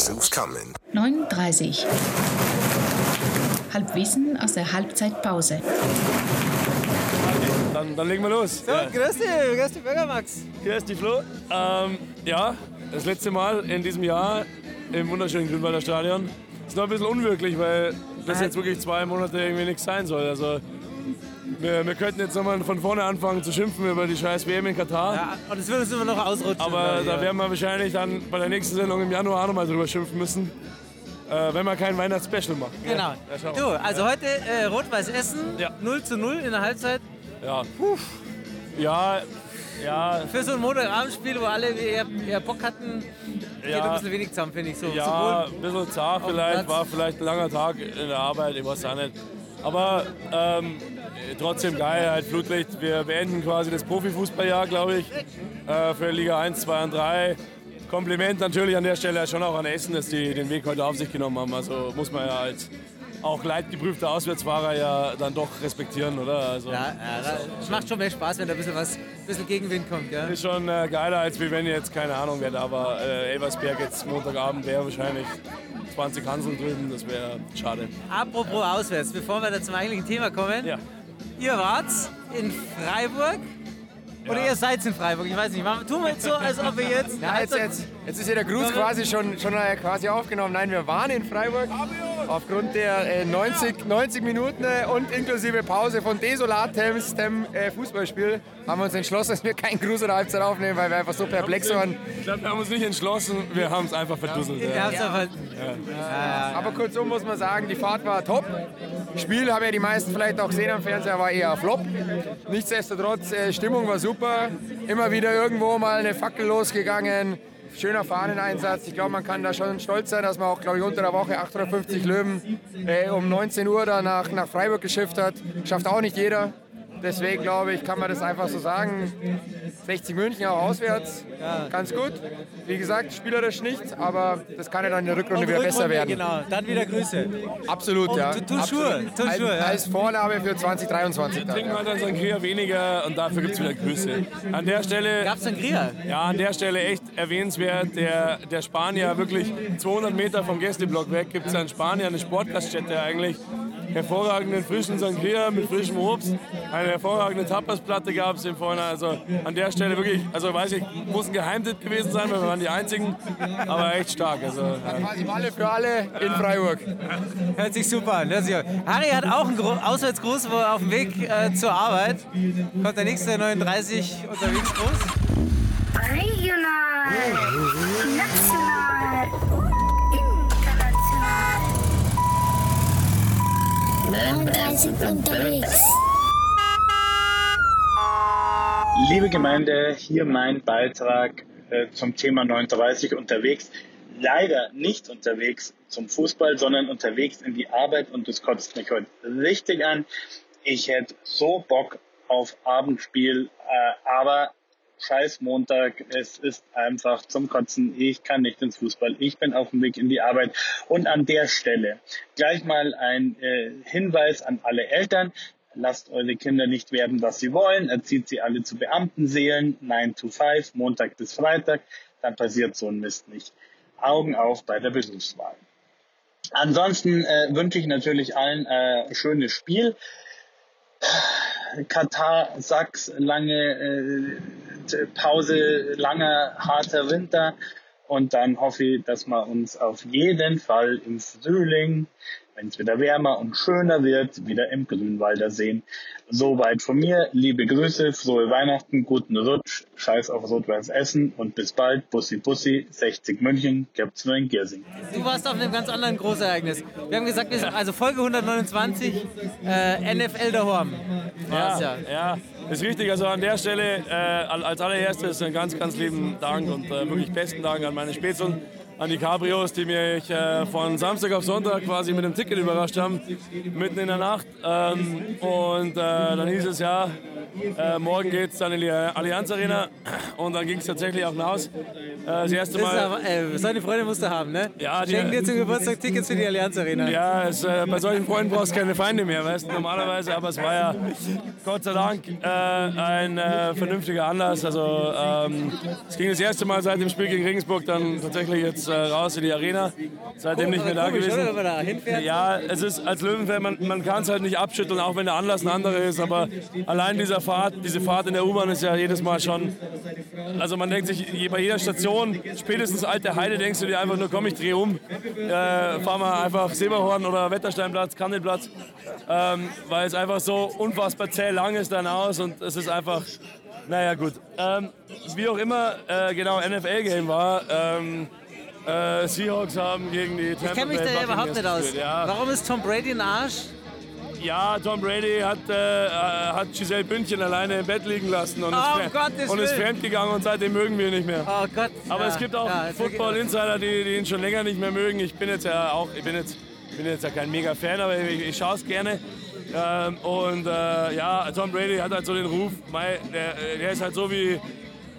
Guess who's coming? 39. Halbwissen aus der Halbzeitpause. Dann, dann legen wir los. So, grüß dich, grüß dich, Bürgermax. Grüß dich, Flo. Ähm, ja, das letzte Mal in diesem Jahr im wunderschönen Grünwalder Stadion. Ist noch ein bisschen unwirklich, weil das jetzt wirklich zwei Monate irgendwie nichts sein soll. Also wir, wir könnten jetzt nochmal von vorne anfangen zu schimpfen über die scheiß WM in Katar. Ja, und es wird uns immer noch ausrutschen. Aber da ja. werden wir wahrscheinlich dann bei der nächsten Sendung im Januar auch nochmal drüber schimpfen müssen. Äh, wenn wir kein Weihnachtsspecial machen. Genau. Ja. Du, also heute äh, Rot-Weiß Essen, Ja. 0 zu 0 in der Halbzeit. Ja. Ja, ja, Für so ein Montagabendspiel, wo alle eher, eher Bock hatten, geht Ja. ein bisschen wenig zusammen, finde ich. So, Ja, ein bisschen zart vielleicht, war vielleicht ein langer Tag in der Arbeit, ich weiß auch nicht. Aber ähm, trotzdem geil, halt Flutlicht. Wir beenden quasi das Profifußballjahr, glaube ich, äh, für Liga 1, 2 und 3. Kompliment natürlich an der Stelle schon auch an Essen, dass die den Weg heute auf sich genommen haben. Also muss man ja als auch leidgeprüfter Auswärtsfahrer ja dann doch respektieren, oder? Also, ja, ja, es macht schon mehr Spaß, wenn da ein bisschen was, ein bisschen Gegenwind kommt. Ja? Ist schon äh, geiler, als wie wenn jetzt, keine Ahnung, wer da war. Äh, Elversberg jetzt Montagabend wäre wahrscheinlich 20 Hanseln drüben, das wäre schade. Apropos auswärts, bevor wir da zum eigentlichen Thema kommen. Ja. Ihr wart in Freiburg oder ihr seid in Freiburg, ich weiß nicht. Tun wir jetzt so, als ob wir jetzt... Ja, jetzt, jetzt, jetzt ist ja der Gruß quasi schon, schon äh, quasi aufgenommen. Nein, wir waren in Freiburg. Aufgrund der äh, 90, 90 Minuten äh, und inklusive Pause von desolatem äh, Fußballspiel haben wir uns entschlossen, dass wir keinen Gruß oder Halbzeit aufnehmen, weil wir einfach so perplex waren. Ich glaube, wir haben uns nicht entschlossen, wir haben es einfach verdusselt. Ihr Ja. habt's aber- kurzum muss man sagen, die Fahrt war top. Spiel haben ja die meisten vielleicht auch gesehen am Fernseher, war eher Flop. Nichtsdestotrotz, Stimmung war super. Immer wieder irgendwo mal eine Fackel losgegangen. Schöner Fahneneinsatz. Ich glaube, man kann da schon stolz sein, dass man auch, glaube ich, unter der Woche 850 Löwen äh, um 19 Uhr da nach, nach Freiburg geschifft hat. Schafft auch nicht jeder. Deswegen glaube ich, kann man das einfach so sagen. 60 München auch auswärts, ganz gut. Wie gesagt, spielerisch nicht, aber das kann ja dann in der Rückrunde Und wieder besser werden. Genau, dann wieder Grüße. Absolut, Und ja. als, Schuhe, ja. als Vorname für 2023 dann. Trinken halt dann Sangria weniger und dafür gibt es wieder Grüße. An der Stelle, Gab's Sangria? ja, an der Stelle echt erwähnenswert, der, der Spanier wirklich 200 Meter vom Gästeblock weg gibt es einen Spanier, eine Sportgaststätte eigentlich. Hervorragenden frischen Sangria mit frischem Obst. Eine hervorragende Tapasplatte gab es im Vorhinein. Also an der Stelle wirklich, also weiß ich, muss ein Geheimtipp gewesen sein, weil wir waren die Einzigen. Aber echt stark. Also, ja. Quasi Malle für alle in Freiburg. Hört sich super an. Hört sich an. Harry hat auch einen Gro Auswärtsgruß wo er auf dem Weg äh, zur Arbeit. Kommt der nächste 39 unterwegs groß. 39 unterwegs. Liebe Gemeinde, hier mein Beitrag äh, zum Thema 39 unterwegs. Leider nicht unterwegs zum Fußball, sondern unterwegs in die Arbeit und das kotzt mich heute richtig an. Ich hätte so Bock auf Abendspiel, äh, aber scheiß Montag, es ist einfach zum Kotzen. Ich kann nicht ins Fußball. Ich bin auf dem Weg in die Arbeit. Und an der Stelle gleich mal ein äh, Hinweis an alle Eltern. Lasst eure Kinder nicht werden, was sie wollen. Erzieht sie alle zu Beamtenseelen. 9 to 5, Montag bis Freitag. Dann passiert so ein Mist nicht. Augen auf bei der Berufswahl. Ansonsten äh, wünsche ich natürlich allen äh, schönes Spiel. Katar, Sachs, lange äh, Pause, langer, harter Winter. Und dann hoffe ich, dass wir uns auf jeden Fall im Frühling, wenn es wieder wärmer und schöner wird, wieder im Grünwalder sehen. Soweit von mir. Liebe Grüße, frohe Weihnachten, guten Rutsch, scheiß auf Rot-Weiß Essen und bis bald. Bussi Bussi, 60 München, gibt's nur in Giersing. Du warst auf einem ganz anderen Großereignis. Wir haben gesagt, wir sind also Folge 129, äh, NFL daheim. War's Ja, ja, ist richtig. Also an der Stelle äh, als allererstes einen ganz, ganz lieben Dank und äh, wirklich besten Dank an meine Spätzeln, an die Cabrios, die mich äh, von Samstag auf Sonntag quasi mit dem Ticket überrascht haben, mitten in der Nacht. Ähm, und äh, dann hieß es ja, äh, morgen geht es dann in die Allianz Arena und dann ging es tatsächlich auch hinaus. Das erste Das ist Mal. aber, äh, solche Freunde musst du haben, ne? Ja, die- Schenken dir zum Geburtstag Tickets für die Allianz Arena. Ja, es, äh, bei solchen Freunden brauchst du keine Feinde mehr, weißt du, normalerweise. Aber es war ja Gott sei Dank äh, ein äh, vernünftiger Anlass. Also ähm, es ging das erste Mal seit dem Spiel gegen Regensburg dann tatsächlich jetzt äh, raus in die Arena. Seitdem nicht mehr da gewesen. Oder, wenn man da hinfährt. Ja, es ist als Löwenfan, man, man kann es halt nicht abschütteln, auch wenn der Anlass ein anderer ist. Aber allein dieser Fahrt, diese Fahrt in der U-Bahn ist ja jedes Mal schon. Also man denkt sich bei jeder Station, spätestens alte Heide, denkst du dir einfach nur, komm, ich drehe um, äh, fahr mal einfach Silberhorn oder Wettersteinplatz, Kandelplatz, ähm, weil es einfach so unfassbar zäh lang ist dann aus und es ist einfach. Naja, gut. Ähm, wie auch immer, äh, genau, NFL-Game war. Ähm, äh, Seahawks haben gegen die Tampa Ich kenne mich da ja überhaupt nicht aus. Ja. Warum ist Tom Brady ein Arsch? Ja, Tom Brady hat, äh, äh, hat Giselle Bündchen alleine im Bett liegen lassen und, Oh, ist, Gottes und ist fremdgegangen und seitdem mögen wir ihn nicht mehr. Oh Gott. Aber ja, es gibt auch ja, es wird- Football Insider, die, die ihn schon länger nicht mehr mögen. Ich bin jetzt ja auch, ich bin jetzt, bin jetzt ja kein mega Fan, aber ich, ich schaue es gerne. Ähm, und äh, ja, Tom Brady hat halt so den Ruf, mei, der, der ist halt so wie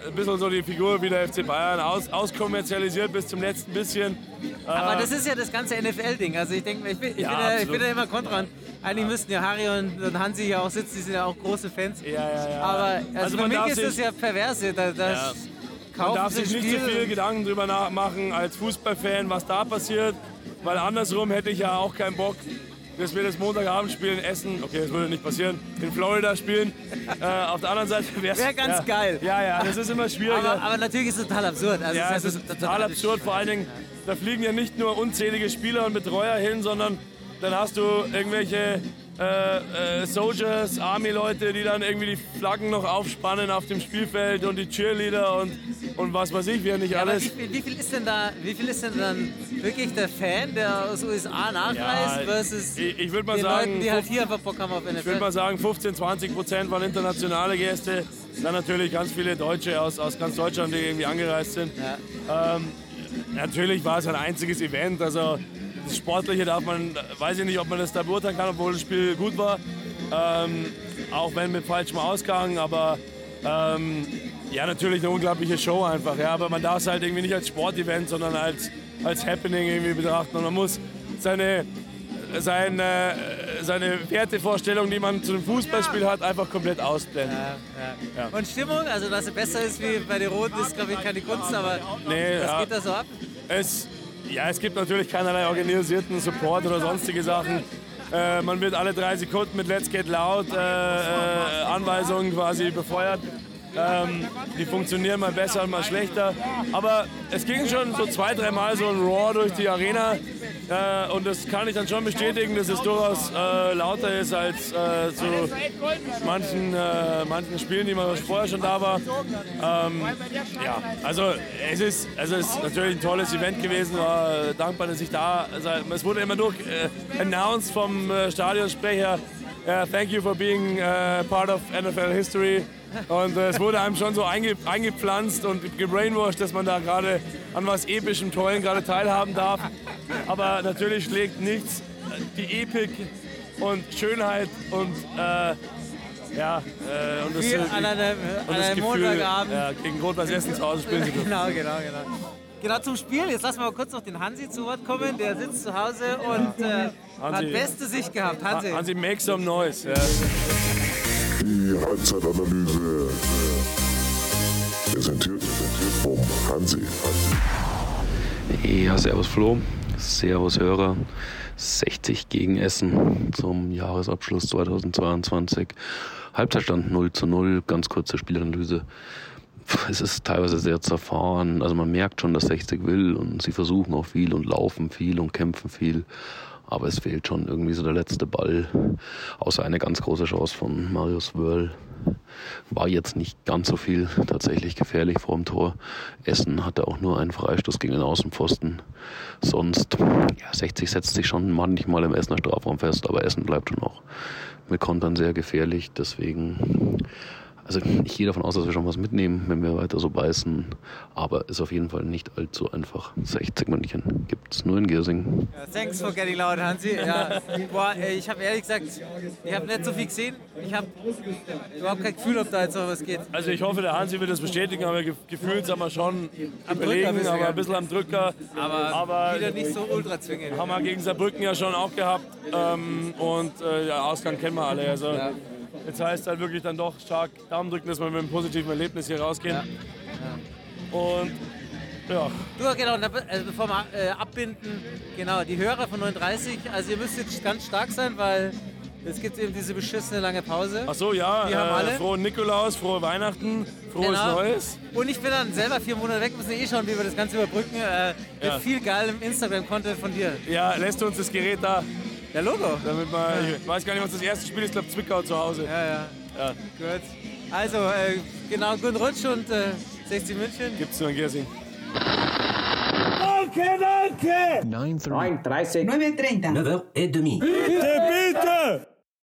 ein bisschen so die Figur wie der FC Bayern, aus, auskommerzialisiert bis zum letzten bisschen. Aber Äh, das ist ja das ganze NFL-Ding. Also ich denke, ich bin, ich, Ja, bin ja, ich bin ja immer kontra. Eigentlich müssten ja Harry und, und Hansi hier auch sitzen, die sind ja auch große Fans. ja, ja, ja. Aber also, Also für mich ist das ja perverse. Da, da Ja. Man darf sich nicht so viel Gedanken drüber nachmachen als Fußballfan, was da passiert. Weil andersrum hätte ich ja auch keinen Bock, dass wir das Montagabendspiel in Essen, okay, das würde nicht passieren, in Florida spielen. äh, auf der anderen Seite wäre Wär ganz ja, geil. Ja, ja, das ist immer schwieriger. aber, aber natürlich ist es total absurd. Also ja, es es ist total absurd. Vor allen Dingen, da fliegen ja nicht nur unzählige Spieler und Betreuer hin, sondern dann hast du irgendwelche äh, äh, Soldiers, Army-Leute, die dann irgendwie die Flaggen noch aufspannen auf dem Spielfeld und die Cheerleader und, und was weiß ich, wer nicht wie alles. viel, wie viel ist denn da, wie viel ist denn dann wirklich der Fan, der aus USA nachreist, Ja, versus ich- ich mal den sagen, Leuten, die halt hier einfach Bock haben auf Ich würde NFL? mal sagen, 15, 20 Prozent waren internationale Gäste. Dann natürlich ganz viele Deutsche aus, aus ganz Deutschland, die irgendwie angereist sind. Ähm, natürlich war es ein einziges Event. Also das Sportliche darf man, weiß ich nicht, ob man das da beurteilen kann, obwohl das Spiel gut war. Ähm, auch wenn mit falschem Ausgang, aber ähm, ja, natürlich eine unglaubliche Show einfach. Ja, aber man darf es halt irgendwie nicht als Sportevent, sondern als, als Happening irgendwie betrachten. Und man muss seine, seine, seine Wertevorstellung, die man zu einem Fußballspiel hat, einfach komplett ausblenden. Ja, ja. Und Stimmung, also sie besser ist wie bei den Roten, ist glaube ich keine Kunst, aber Nee, was geht da so ab? Es, ja, es gibt natürlich keinerlei organisierten Support oder sonstige Sachen. Äh, man wird alle drei Sekunden mit Let's Get Loud äh, äh, Anweisungen quasi befeuert. Ähm, die funktionieren mal besser und mal schlechter. Aber es ging schon so zwei, dreimal so ein Roar durch die Arena. Äh, und das kann ich dann schon bestätigen, dass es durchaus äh, lauter ist als äh, zu manchen, äh, manchen Spielen, die man vorher schon da war. Ähm, ja, also es ist, also es ist natürlich ein tolles Event gewesen. War dankbar, dass ich da sei. Es wurde immer durch äh, announced vom äh, Stadionsprecher. äh, thank you for being part of NFL history. Und äh, es wurde einem schon so einge eingepflanzt und gebrainwashed, dass man da gerade an was epischem, tollen gerade teilhaben darf. Aber natürlich schlägt nichts äh, die Epik und Schönheit und äh, ja, äh, und das, Wie äh, an einem, und an das einem Gefühl, Montagabend. ja, gegen Rot-Weiß Essen zu Hause spielen zu dürfen. Genau, genau, genau. Genau zum Spiel. Jetzt lassen wir mal kurz noch den Hansi zu Wort kommen. Der sitzt zu Hause und äh, hat Hansi. beste Sicht gehabt. Hansi. Hansi, make some noise. Ja. Die Halbzeitanalyse. Präsentiert vom Hansi. Ja, servus Flo, servus Hörer. 60 gegen Essen zum Jahresabschluss 2022. Halbzeitstand 0 zu 0, ganz kurze Spielanalyse. Es ist teilweise sehr zerfahren, also man merkt schon, dass 60 will und sie versuchen auch viel und laufen viel und kämpfen viel. Aber es fehlt schon irgendwie so der letzte Ball. Außer eine ganz große Chance von Marius Wörl. War jetzt nicht ganz so viel tatsächlich gefährlich vor dem Tor. Essen hatte auch nur einen Freistoß gegen den Außenpfosten. Sonst, ja, 60 setzt sich schon manchmal im Essener Strafraum fest, aber Essen bleibt schon auch mit Kontern sehr gefährlich. Deswegen Also ich gehe davon aus, dass wir schon was mitnehmen, wenn wir weiter so beißen. Aber ist auf jeden Fall nicht allzu einfach. 60 München gibt es nur in Giersing. Ja, thanks for getting loud, Hansi. Ja, boah, ey, ich habe ehrlich gesagt, ich habe nicht so viel gesehen. Ich habe überhaupt kein Gefühl, ob da jetzt noch was geht. Also ich hoffe, der Hansi wird das bestätigen, aber ge- gefühlt sind wir schon Am Drücker überlegen, du, aber ja. ein bisschen am Drücker. Aber, Aber wieder nicht so ultra zwingend. haben wir gegen Saarbrücken ja schon auch gehabt. Ähm, und äh, ja, Ausgang kennen wir alle. Also jetzt heißt halt wirklich dann doch stark Daumen drücken, dass wir mit einem positiven Erlebnis hier rausgehen. Und ja, Du, genau, also bevor wir äh, abbinden, genau, die Hörer von 39, also ihr müsst jetzt ganz stark sein, weil es gibt eben diese beschissene lange Pause. ach so, ja, Die haben alle? äh, frohen Nikolaus, frohe Weihnachten, frohes Genau. Neues. Und ich bin dann selber vier Monate weg, müssen eh schauen, wie wir das Ganze überbrücken. Äh, Ja. Mit viel geilem Instagram-Content von dir. Ja, lässt du uns das Gerät da, Der Logo. damit man, ich weiß gar nicht, was das erste Spiel ist, ich glaube Zwickau zu Hause. Ja, ja. Ja. Gut. Also, äh, genau, guten Rutsch und äh, 60 München. Gibt's nur in Giersing. 9h30. 9h30. 9h30. 9h30.